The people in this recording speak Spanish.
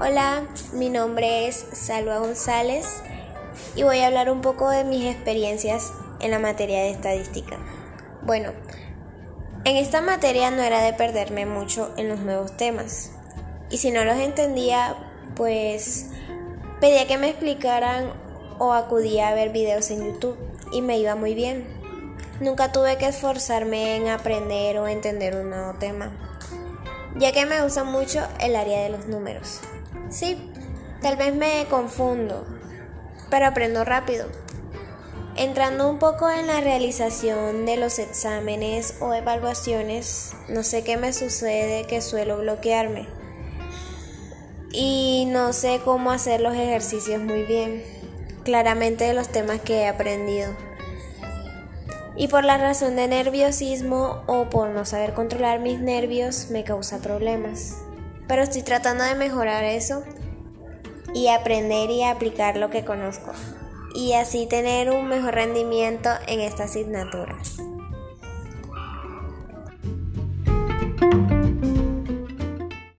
Hola, mi nombre es Salva González y voy a hablar un poco de mis experiencias en la materia de estadística. Bueno, en esta materia no era de perderme mucho en los nuevos temas y si no los entendía, pues pedía que me explicaran o acudía a ver videos en YouTube y me iba muy bien. Nunca tuve que esforzarme en aprender o entender un nuevo tema, ya que me gusta mucho el área de los números. Sí, tal vez me confundo, pero aprendo rápido. Entrando un poco en la realización de los exámenes o evaluaciones, no sé qué me sucede que suelo bloquearme. Y no sé cómo hacer los ejercicios muy bien, claramente de los temas que he aprendido y por la razón de nerviosismo o por no saber controlar mis nervios me causa problemas. Pero estoy tratando de mejorar eso y aprender y aplicar lo que conozco y así tener un mejor rendimiento en esta asignatura.